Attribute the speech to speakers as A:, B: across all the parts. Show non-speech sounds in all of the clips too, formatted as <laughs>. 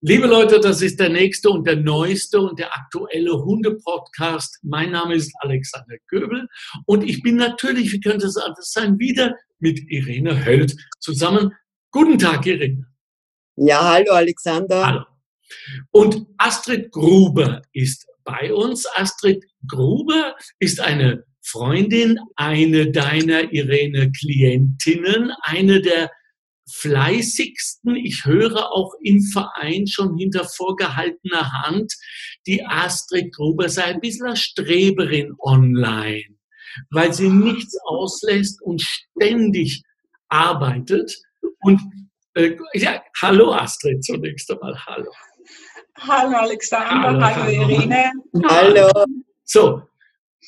A: Liebe Leute, das ist der nächste und der neueste und der aktuelle Hunde-Podcast. Mein Name ist Alexander Göbel und ich bin natürlich, wie könnte es anders sein, wieder mit Irene Höld zusammen. Guten Tag, Irene.
B: Ja, hallo Alexander. Hallo.
A: Und Astrid Gruber ist bei uns. Astrid Gruber ist eine Freundin, eine deiner Irene Klientinnen, eine der fleißigsten. Ich höre auch im Verein schon hinter vorgehaltener Hand, die Astrid Gruber sei ein bisschen eine Streberin online, weil sie nichts auslässt und ständig arbeitet. Und äh, ja, hallo Astrid zunächst einmal, hallo.
C: Hallo Alexander, hallo, hallo Irene.
B: Hallo.
A: So,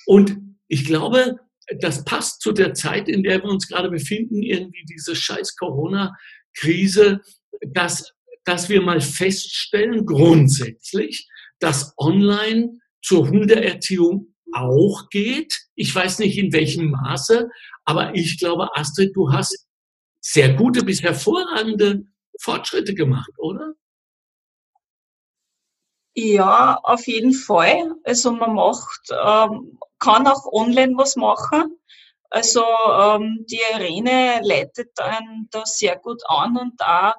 A: und ich glaube, das passt zu der Zeit, in der wir uns gerade befinden, irgendwie diese scheiß Corona-Krise, dass, dass wir mal feststellen, grundsätzlich, dass online zur Hundeerziehung auch geht. Ich weiß nicht in welchem Maße, aber ich glaube, Astrid, du hast sehr gute bis hervorragende Fortschritte gemacht, oder?
C: Ja, auf jeden Fall. Also man macht ähm, kann auch online was machen. Also ähm, die Irene leitet einen da sehr gut an und da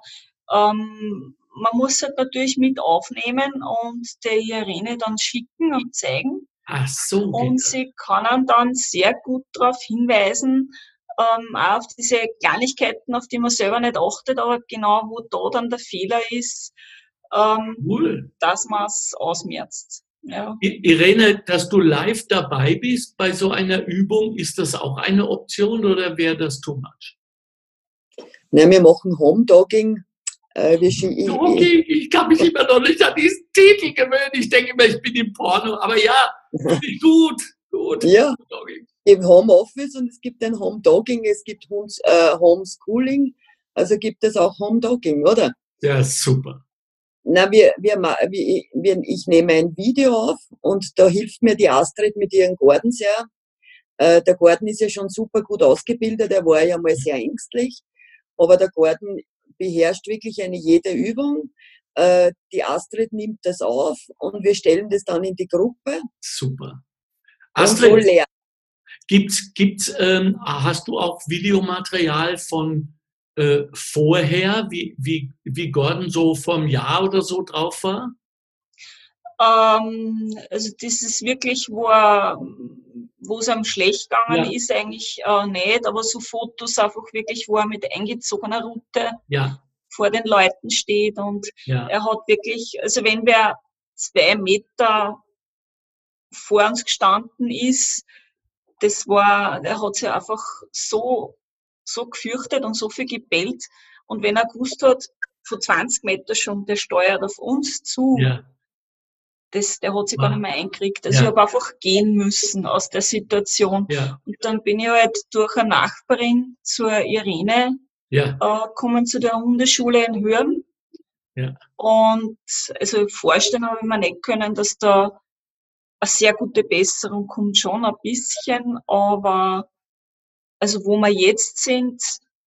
C: ähm, man muss halt natürlich mit aufnehmen und der Irene dann schicken und zeigen.
A: Ach so.
C: Und sie kann dann sehr gut darauf hinweisen, ähm, auch auf diese Kleinigkeiten, auf die man selber nicht achtet, aber genau wo da dann der Fehler ist, ähm, cool. dass man es ausmerzt.
A: Ja. Irene, dass du live dabei bist bei so einer Übung, ist das auch eine Option oder wäre das too much?
B: Nein, wir machen Home Dogging.
A: Äh, okay, ich kann mich immer noch nicht an diesen Titel gewöhnen. Ich denke immer, ich bin im Porno. Aber ja, <laughs> gut, gut.
B: Ja, im Homeoffice und es gibt ein Home Dogging, es gibt äh, Homeschooling. Also gibt es auch Home Dogging, oder?
A: Ja, super.
B: Na, wir, wir, wir, ich nehme ein Video auf und da hilft mir die Astrid mit ihren Gordon sehr. Äh, der Gordon ist ja schon super gut ausgebildet, er war ja mal sehr ängstlich, aber der Gordon beherrscht wirklich eine jede Übung. Äh, die Astrid nimmt das auf und wir stellen das dann in die Gruppe.
A: Super. Astrid, so gibt's, gibt's, ähm, hast du auch Videomaterial von äh, vorher, wie, wie, wie Gordon so vom Jahr oder so drauf war?
C: Ähm, also das ist wirklich, wo er, wo es am schlecht gegangen ja. ist, eigentlich äh, nicht, aber so Fotos einfach wirklich, wo er mit eingezogener Route
A: ja.
C: vor den Leuten steht und ja. er hat wirklich, also wenn wer zwei Meter vor uns gestanden ist, das war, er hat sich einfach so so gefürchtet und so viel gebellt. Und wenn er gewusst hat, von 20 Meter schon, der steuert auf uns zu, ja. das, der hat sich wow. gar nicht mehr eingekriegt. Also ja. ich habe einfach gehen müssen aus der Situation. Ja. Und dann bin ich halt durch eine Nachbarin zur Irene ja. äh, gekommen zu der Hundeschule in Hürn. Ja. Und also vorstellen habe ich mir nicht können, dass da eine sehr gute Besserung kommt, schon ein bisschen, aber also wo wir jetzt sind,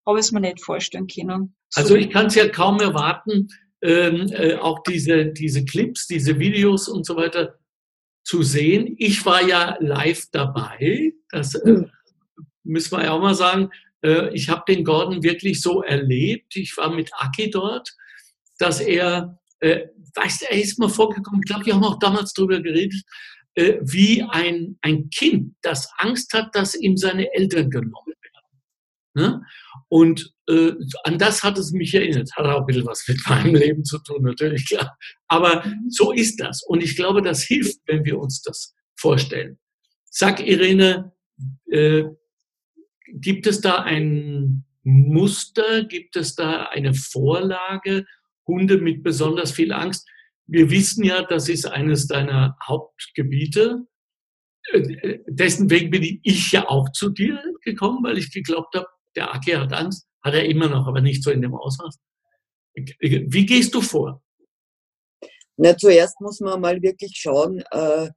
C: habe ich es mir nicht vorstellen können.
A: So also ich kann es ja kaum erwarten, ähm, äh, auch diese, diese Clips, diese Videos und so weiter zu sehen. Ich war ja live dabei, das äh, hm. müssen wir ja auch mal sagen. Äh, ich habe den Gordon wirklich so erlebt. Ich war mit Aki dort, dass er, äh, weißt du, er ist mal vorgekommen, ich glaube, wir haben auch damals drüber geredet, äh, wie ein, ein Kind, das Angst hat, dass ihm seine Eltern genommen werden. Ne? Und äh, an das hat es mich erinnert. Hat auch ein bisschen was mit meinem Leben zu tun, natürlich, klar. Aber so ist das. Und ich glaube, das hilft, wenn wir uns das vorstellen. Sag, Irene, äh, gibt es da ein Muster? Gibt es da eine Vorlage? Hunde mit besonders viel Angst? Wir wissen ja, das ist eines deiner Hauptgebiete. Äh, dessen wegen bin ich ja auch zu dir gekommen, weil ich geglaubt habe, der Aki hat Angst. Hat er immer noch, aber nicht so in dem Ausmaß. Wie gehst du vor?
B: Na, zuerst muss man mal wirklich schauen, äh,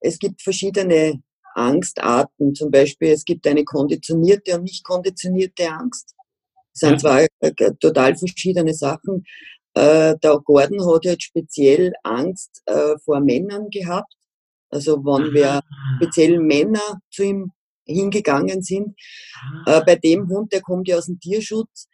B: es gibt verschiedene Angstarten. Zum Beispiel, es gibt eine konditionierte und nicht konditionierte Angst. Das sind ja. zwei äh, total verschiedene Sachen. Äh, der Gordon hat jetzt speziell Angst äh, vor Männern gehabt. Also wenn wir speziell Männer zu ihm hingegangen sind. Äh, bei dem Hund, der kommt ja aus dem Tierschutz,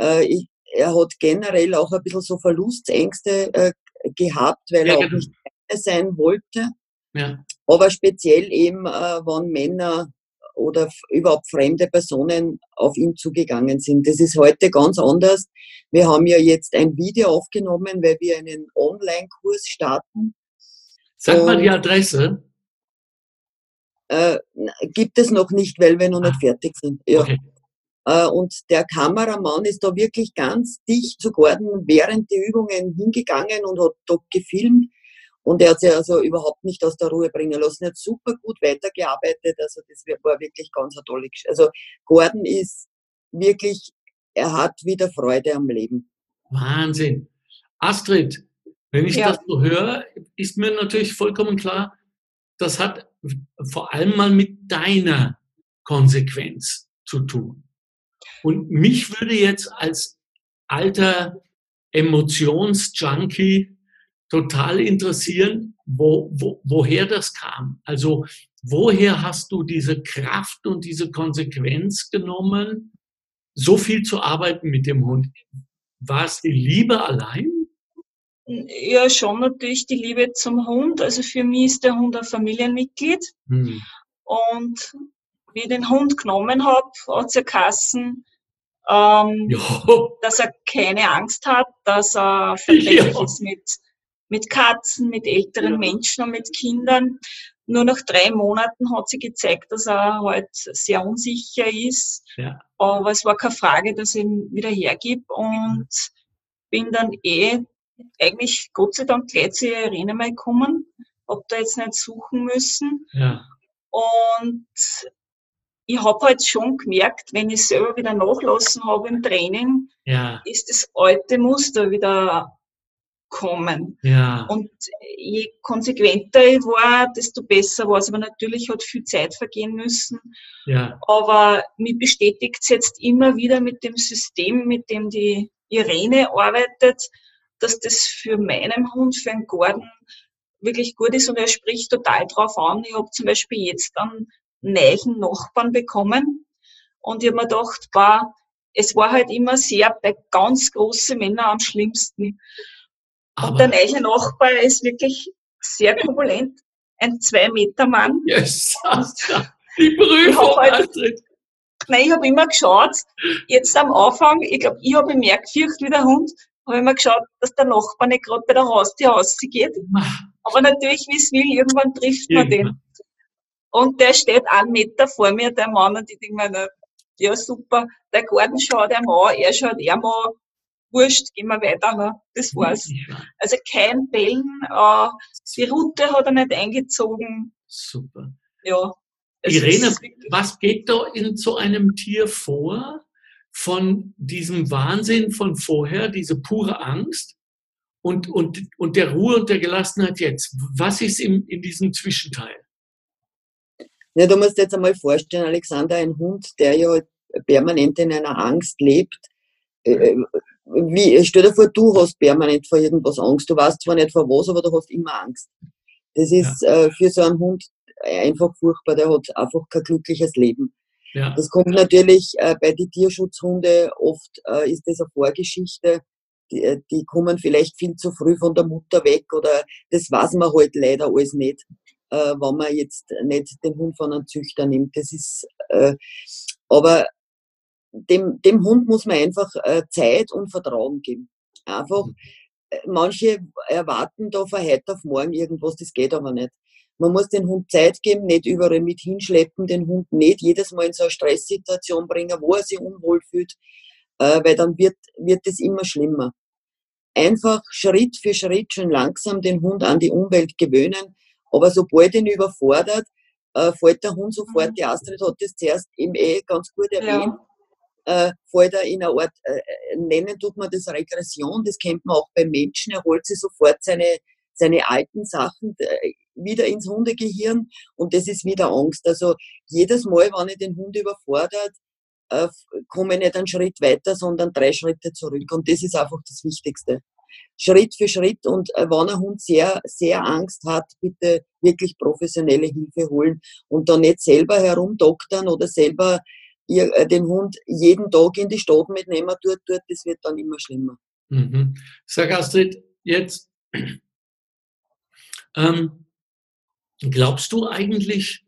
B: äh, ich, er hat generell auch ein bisschen so Verlustängste äh, gehabt, weil ja, er auch genau. nicht sein wollte. Ja. Aber speziell eben, äh, wenn Männer oder überhaupt fremde Personen auf ihn zugegangen sind. Das ist heute ganz anders. Wir haben ja jetzt ein Video aufgenommen, weil wir einen Online-Kurs starten.
A: Sag mal die Adresse.
B: Äh, gibt es noch nicht, weil wir noch nicht ah. fertig sind. Ja. Okay. Äh, und der Kameramann ist da wirklich ganz dicht zu Gordon während der Übungen hingegangen und hat dort gefilmt. Und er hat sich also überhaupt nicht aus der Ruhe bringen lassen. Er hat super gut weitergearbeitet. Also das war wirklich ganz eine tolle Geschichte. Also Gordon ist wirklich, er hat wieder Freude am Leben.
A: Wahnsinn. Astrid, wenn ich ja. das so höre, ist mir natürlich vollkommen klar, das hat vor allem mal mit deiner Konsequenz zu tun. Und mich würde jetzt als alter Emotionsjunkie total interessieren, wo, wo, woher das kam. Also woher hast du diese Kraft und diese Konsequenz genommen, so viel zu arbeiten mit dem Hund? War es die Liebe allein?
C: Ja, schon natürlich die Liebe zum Hund. Also für mich ist der Hund ein Familienmitglied. Hm. Und wie ich den Hund genommen habe, hat ja Kassen, ähm, dass er keine Angst hat, dass er <laughs> verträglich ja. ist mit mit Katzen, mit älteren ja. Menschen und mit Kindern. Nur nach drei Monaten hat sie gezeigt, dass er halt sehr unsicher ist. Ja. Aber es war keine Frage, dass ich ihn wieder hergib und bin dann eh eigentlich Gott sei Dank gleich zu Irene mal gekommen. Hab da jetzt nicht suchen müssen. Ja. Und ich habe halt schon gemerkt, wenn ich selber wieder nachlassen habe im Training, ja. ist das alte Muster wieder kommen. Ja. Und je konsequenter ich war, desto besser war es. Aber natürlich hat viel Zeit vergehen müssen. Ja. Aber mich bestätigt es jetzt immer wieder mit dem System, mit dem die Irene arbeitet, dass das für meinen Hund, für einen Gordon wirklich gut ist und er spricht total drauf an. Ich habe zum Beispiel jetzt einen neuen Nachbarn bekommen und ich habe mir gedacht, war, es war halt immer sehr bei ganz großen Männern am schlimmsten. Aber und der neue Nachbar ist wirklich sehr korpulent. Ein Zwei-Meter-Mann.
A: Yes, <laughs> die Prüfung, halt,
C: Nein, ich habe immer geschaut, jetzt am Anfang, ich glaube, ich habe gemerkt, fürcht wie der Hund, habe immer geschaut, dass der Nachbar nicht gerade bei der Haustür rausgeht. Aber natürlich, wie es will, irgendwann trifft man den. Und der steht einen Meter vor mir, der Mann, und ich denke mir, ja super, der Garten schaut er mal, er schaut er mal, wurscht, gehen wir weiter. Ne? Das war's. Also kein Bellen. Äh, die Route hat er nicht eingezogen.
A: Super.
C: Ja.
A: Irene, was geht da in so einem Tier vor? Von diesem Wahnsinn von vorher, diese pure Angst und, und, und der Ruhe und der Gelassenheit jetzt. Was ist in, in diesem Zwischenteil?
B: Ja, du musst jetzt einmal vorstellen, Alexander, ein Hund, der ja permanent in einer Angst lebt, äh, äh, wie, stell dir vor, du hast permanent vor irgendwas Angst. Du weißt zwar nicht vor was, aber du hast immer Angst. Das ist ja. äh, für so einen Hund einfach furchtbar. Der hat einfach kein glückliches Leben. Ja. Das kommt natürlich äh, bei den Tierschutzhunden oft, äh, ist das eine Vorgeschichte. Die, äh, die kommen vielleicht viel zu früh von der Mutter weg oder das weiß man halt leider alles nicht, äh, wenn man jetzt nicht den Hund von einem Züchter nimmt. Das ist, äh, aber dem, dem Hund muss man einfach äh, Zeit und Vertrauen geben. Einfach, mhm. äh, manche erwarten da von heute auf morgen irgendwas, das geht aber nicht. Man muss den Hund Zeit geben, nicht überall mit hinschleppen, den Hund nicht jedes Mal in so eine Stresssituation bringen, wo er sich unwohl fühlt, äh, weil dann wird, wird es immer schlimmer. Einfach Schritt für Schritt schon langsam den Hund an die Umwelt gewöhnen, aber sobald ihn überfordert, äh, fällt der Hund sofort, mhm. die Astrid hat das zuerst eben eh ganz gut erwähnt, ja äh, fällt er in eine Art, äh, äh, nennen tut man das Regression, das kennt man auch beim Menschen, er holt sich sofort seine, seine alten Sachen äh, wieder ins Hundegehirn und das ist wieder Angst. Also jedes Mal, wenn ich den Hund überfordert, äh, komme ich nicht einen Schritt weiter, sondern drei Schritte zurück. Und das ist einfach das Wichtigste. Schritt für Schritt und wenn ein Hund sehr, sehr Angst hat, bitte wirklich professionelle Hilfe holen und dann nicht selber herumdoktern oder selber ihr, äh, den Hund jeden Tag in die Stadt mitnehmen tut, tut, das wird dann immer schlimmer.
A: Mhm. Sag Astrid, jetzt, ähm, glaubst du eigentlich,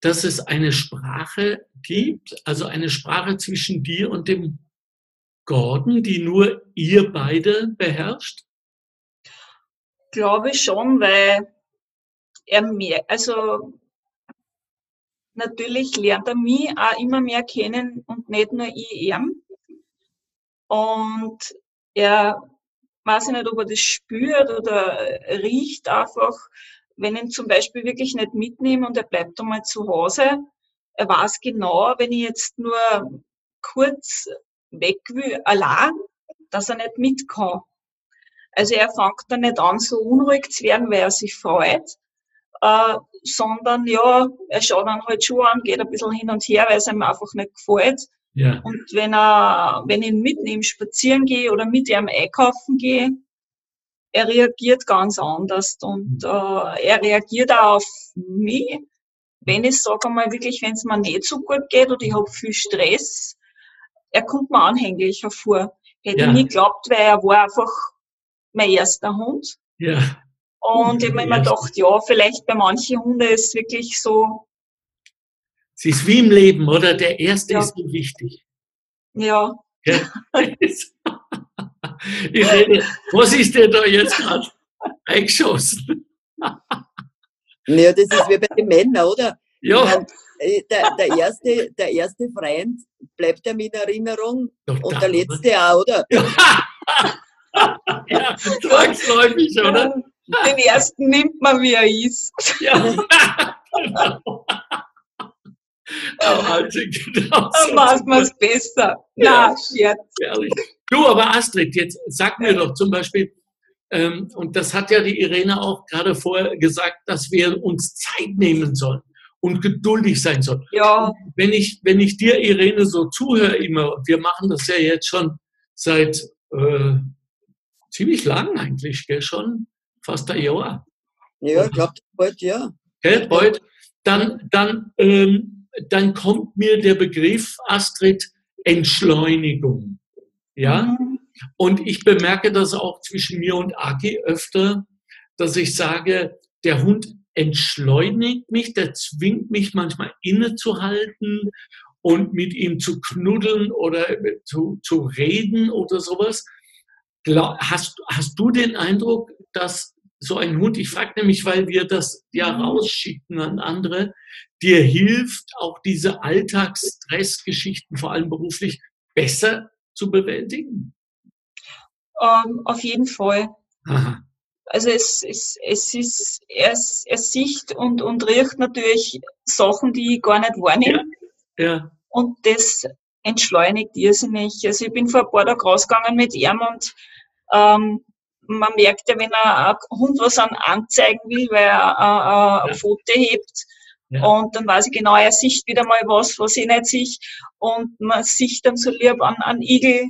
A: dass es eine Sprache gibt, also eine Sprache zwischen dir und dem Gordon, die nur ihr beide beherrscht?
C: Glaube ich schon, weil er mehr, also natürlich lernt er mich auch immer mehr kennen und nicht nur ich ihn. Und er weiß nicht, ob er das spürt oder riecht einfach, wenn ich ihn zum Beispiel wirklich nicht mitnehme und er bleibt einmal zu Hause. Er weiß genau, wenn ich jetzt nur kurz weg will, allein, dass er nicht mit kann. Also er fängt dann nicht an, so unruhig zu werden, weil er sich freut, äh, sondern ja, er schaut dann halt schon an, geht ein bisschen hin und her, weil es ihm einfach nicht gefällt. Ja. Und wenn er, wenn ich ihn mitnehme, spazieren gehe oder mit ihm einkaufen gehe, er reagiert ganz anders und äh, er reagiert auch auf mich. Wenn ich sage einmal wirklich, wenn es mir nicht so gut geht oder ich habe viel Stress, er kommt mir anhänglicher vor. Hätte ja. ich nie geglaubt, weil er war einfach mein erster Hund. Ja. Und ich habe mir immer gedacht, ja, vielleicht bei manchen Hunden ist es wirklich so.
A: Es ist wie im Leben, oder? Der erste ja. ist so wichtig.
C: Ja. ja. <laughs>
A: Ich rede, was ist dir da jetzt gerade eingeschossen?
B: Ja, das ist wie bei den Männern, oder? Ja. Äh, der, der, erste, der erste Freund bleibt ja in Erinnerung Doch, und der letzte oder? auch, oder? <laughs>
A: ja, <laughs> zwangsläufig, oder?
C: Den ersten nimmt man, wie er ist. Ja, <laughs> genau.
A: Also, genau
C: Dann macht man es besser. Ja, Na, Scherz.
A: Ehrlich. Du, aber Astrid, jetzt sag mir doch zum Beispiel, ähm, und das hat ja die Irene auch gerade vorher gesagt, dass wir uns Zeit nehmen sollen und geduldig sein sollen.
C: Ja.
A: Wenn ich, wenn ich dir, Irene, so zuhöre immer, wir machen das ja jetzt schon seit äh, ziemlich lang eigentlich, gell? schon fast ein Jahr.
B: Ja, ich glaube, bald ja.
A: Gell, bald. Dann, dann, ähm, dann kommt mir der Begriff, Astrid, Entschleunigung. Ja? Mhm. Und ich bemerke das auch zwischen mir und Aki öfter, dass ich sage, der Hund entschleunigt mich, der zwingt mich manchmal innezuhalten und mit ihm zu knuddeln oder zu, zu reden oder sowas. Hast, hast du den Eindruck, dass so ein Hund, ich frage nämlich, weil wir das ja rausschicken an andere, dir hilft, auch diese Alltagsstressgeschichten, vor allem beruflich, besser zu bewältigen?
C: Um, ähm, auf jeden Fall. Aha. Also es, es, es ist, er, er sieht und, und riecht natürlich Sachen, die ich gar nicht wahrnehme. Ja. ja. Und das entschleunigt irrsinnig. Also ich bin vor ein paar Tagen rausgegangen mit ihm und ähm, man merkt ja, wenn ein Hund was an anzeigen will, weil er äh, ein. Foto hebt, ja. Und dann weiß ich genau, er sieht wieder mal was, was ich nicht sehe. Und man sieht dann so lieb an, an Igel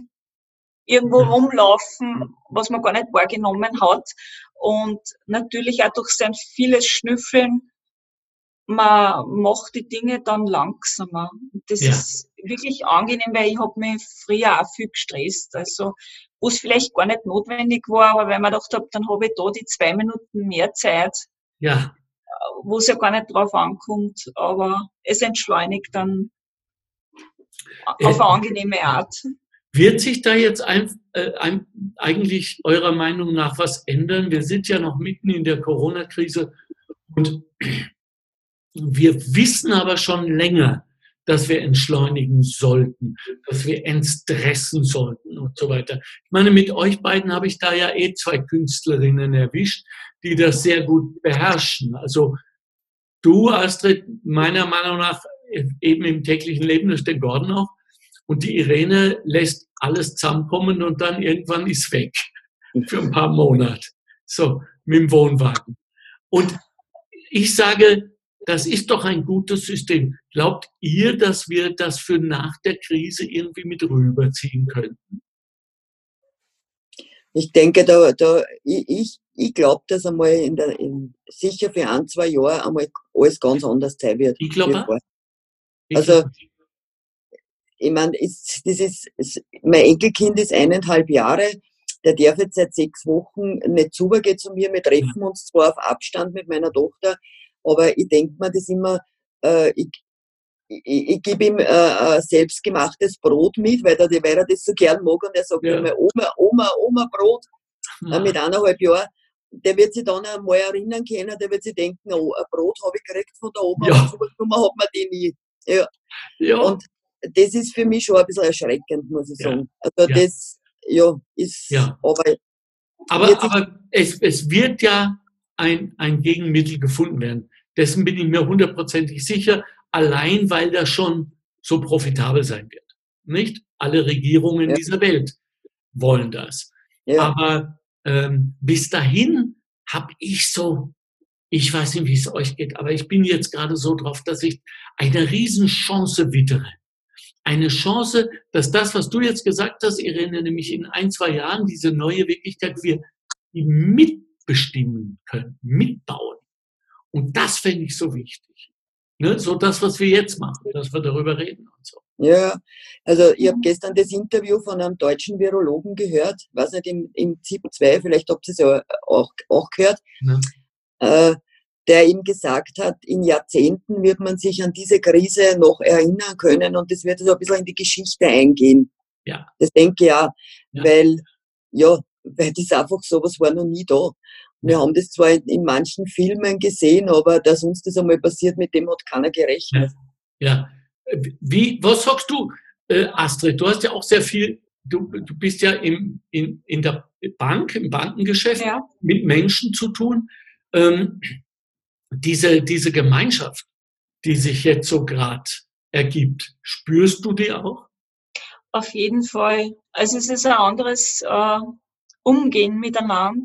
C: irgendwo ja. rumlaufen, was man gar nicht wahrgenommen hat. Und natürlich auch durch sein vieles Schnüffeln, man macht die Dinge dann langsamer. das ja. ist wirklich angenehm, weil ich habe mich früher auch viel gestresst. Also, wo es vielleicht gar nicht notwendig war, aber weil man gedacht habe, dann habe ich da die zwei Minuten mehr Zeit. Ja. Wo es ja gar nicht drauf ankommt, aber es entschleunigt dann äh, auf eine angenehme Art.
A: Wird sich da jetzt ein, äh, ein, eigentlich eurer Meinung nach was ändern? Wir sind ja noch mitten in der Corona-Krise und wir wissen aber schon länger, dass wir entschleunigen sollten, dass wir entstressen sollten und so weiter. Ich meine, mit euch beiden habe ich da ja eh zwei Künstlerinnen erwischt, die das sehr gut beherrschen. Also du, Astrid, meiner Meinung nach eben im täglichen Leben, das der Gordon auch, und die Irene lässt alles zusammenkommen und dann irgendwann ist weg <laughs> für ein paar Monate. So, mit dem Wohnwagen. Und ich sage, das ist doch ein gutes System. Glaubt ihr, dass wir das für nach der Krise irgendwie mit rüberziehen könnten?
B: Ich denke, da, da, ich, ich glaube, dass einmal in der, in, sicher für ein, zwei Jahre einmal alles ganz anders sein wird.
A: Ich glaube
B: Also, ich meine, das ist, mein Enkelkind ist eineinhalb Jahre, der darf jetzt seit sechs Wochen nicht zugehen zu mir. Wir treffen uns zwar auf Abstand mit meiner Tochter, aber ich denke mir das immer, äh, ich, ich, ich gebe ihm äh, selbstgemachtes Brot mit, weil er, weil er das so gern mag und er sagt ja. immer, Oma, Oma, Oma, Brot ja. äh, mit eineinhalb Jahren. Der wird sich dann einmal erinnern können, der wird sich denken, oh, ein Brot habe ich gekriegt von der Oma, ja. und hat man die nie. Ja. ja. Und das ist für mich schon ein bisschen erschreckend, muss ich sagen. Also das, ja, ist,
A: ja. aber. Aber, aber es, es wird ja ein, ein Gegenmittel gefunden werden. Dessen bin ich mir hundertprozentig sicher, allein weil das schon so profitabel sein wird. Nicht? Alle Regierungen ja. dieser Welt wollen das. Ja. Aber ähm, bis dahin habe ich so, ich weiß nicht, wie es euch geht, aber ich bin jetzt gerade so drauf, dass ich eine Riesenchance wittere. Eine Chance, dass das, was du jetzt gesagt hast, Irene, nämlich in ein, zwei Jahren diese neue Wirklichkeit, wir mitbestimmen können, mitbauen. Und das fände ich so wichtig. Ne? So das, was wir jetzt machen, dass wir darüber reden und so.
B: Ja, also ich habe gestern das Interview von einem deutschen Virologen gehört, weiß nicht, im, im ZIP 2, vielleicht habt ihr es ja auch, auch gehört, ja. äh, der ihm gesagt hat, in Jahrzehnten wird man sich an diese Krise noch erinnern können und das wird so ein bisschen in die Geschichte eingehen.
A: Ja.
B: Das denke ich auch, ja. weil, ja, weil das einfach sowas war noch nie da. Wir haben das zwar in, manchen Filmen gesehen, aber dass uns das einmal passiert, mit dem hat keiner gerechnet.
A: Ja. ja. Wie, was sagst du, äh, Astrid? Du hast ja auch sehr viel, du, du bist ja im, in, in der Bank, im Bankengeschäft ja. mit Menschen zu tun. Ähm, diese, diese Gemeinschaft, die sich jetzt so gerade ergibt, spürst du die auch?
C: Auf jeden Fall. Also es ist ein anderes äh, Umgehen miteinander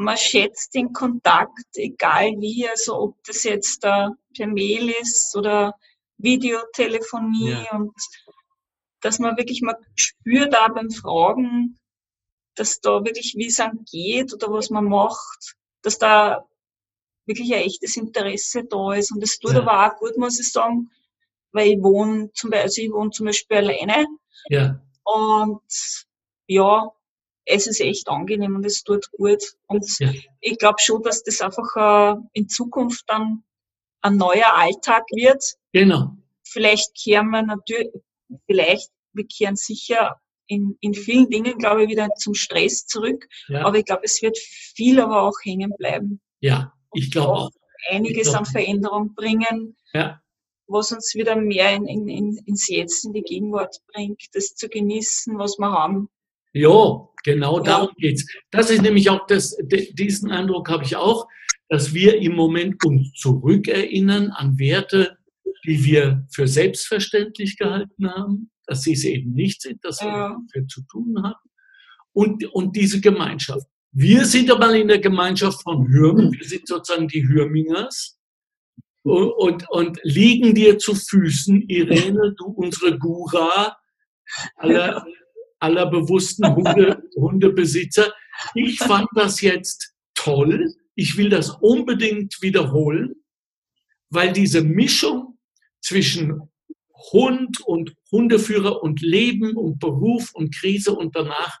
C: man schätzt den Kontakt, egal wie, also ob das jetzt äh, per Mail ist oder Videotelefonie ja. und dass man wirklich mal spürt da beim Fragen, dass da wirklich wie es geht oder was man macht, dass da wirklich ein echtes Interesse da ist und das tut ja. aber auch gut, muss ich sagen, weil ich wohne zum Beispiel, also ich wohne zum Beispiel alleine
A: ja.
C: und ja, es ist echt angenehm und es tut gut. Und ja. ich glaube schon, dass das einfach äh, in Zukunft dann ein neuer Alltag wird.
A: Genau.
C: Vielleicht kehren wir natürlich, vielleicht, wir kehren sicher in, in vielen Dingen, glaube ich, wieder zum Stress zurück. Ja. Aber ich glaube, es wird viel aber auch hängen bleiben.
A: Ja, ich glaube auch.
C: Einiges glaub. an Veränderung bringen.
A: Ja.
C: Was uns wieder mehr in, in, in, ins Jetzt, in die Gegenwart bringt, das zu genießen, was wir haben.
A: Ja, genau ja. darum geht's. Das ist nämlich auch das, diesen Eindruck habe ich auch, dass wir im Moment uns zurückerinnern an Werte, die wir für selbstverständlich gehalten haben, dass sie es eben nicht sind, dass wir ja. dafür zu tun haben. Und, und diese Gemeinschaft. Wir sind aber in der Gemeinschaft von Hürmen. Wir sind sozusagen die Hürmingers und, und, und liegen dir zu Füßen, Irene, du unsere Gura aller, aller bewussten Hunde, <laughs> Hundebesitzer. Ich fand das jetzt toll. Ich will das unbedingt wiederholen, weil diese Mischung zwischen Hund und Hundeführer und Leben und Beruf und Krise und danach,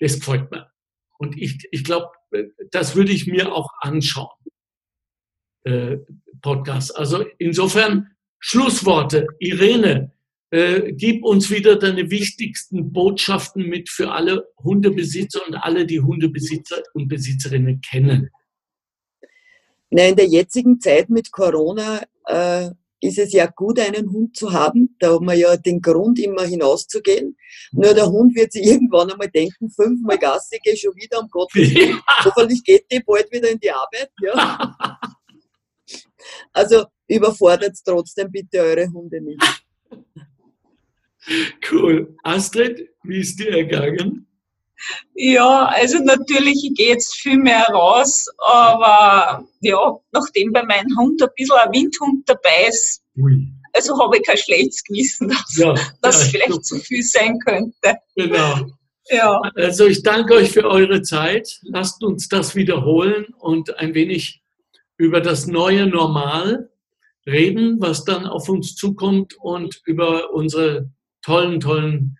A: das gefällt mir. Und ich, ich glaube, das würde ich mir auch anschauen. Äh, Podcast. Also insofern Schlussworte. Irene, äh, gib uns wieder deine wichtigsten Botschaften mit für alle Hundebesitzer und alle, die Hundebesitzer und Besitzerinnen kennen.
B: Na, in der jetzigen Zeit mit Corona äh, ist es ja gut, einen Hund zu haben. Da haben wir ja den Grund, immer hinauszugehen. Nur der Hund wird sich <laughs> irgendwann einmal denken, fünfmal Gassi gehe schon wieder, um Gottes Willen. Ja. Hoffentlich geht die bald wieder in die Arbeit. Ja. <laughs> Also überfordert trotzdem bitte eure Hunde nicht. <laughs>
A: Cool. Astrid, wie ist dir ergangen?
C: Ja, also natürlich, ich gehe jetzt viel mehr raus, aber ja, nachdem bei meinem Hund ein bisschen ein Windhund dabei ist, Ui. also habe ich kein schlechtes Gewissen, dass ja, das ja, vielleicht zu viel sein könnte.
A: Genau. Ja. Also ich danke euch für eure Zeit. Lasst uns das wiederholen und ein wenig über das neue Normal reden, was dann auf uns zukommt und über unsere tollen, tollen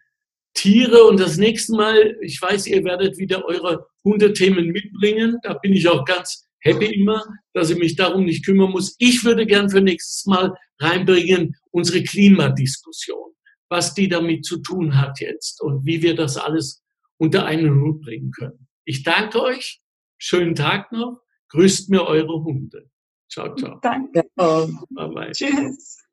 A: Tiere. Und das nächste Mal, ich weiß, ihr werdet wieder eure Hundethemen mitbringen. Da bin ich auch ganz happy immer, dass ich mich darum nicht kümmern muss. Ich würde gern für nächstes Mal reinbringen unsere Klimadiskussion, was die damit zu tun hat jetzt und wie wir das alles unter einen Hut bringen können. Ich danke euch. Schönen Tag noch. Grüßt mir eure Hunde. Ciao, ciao.
C: Danke. Bye bye. Tschüss.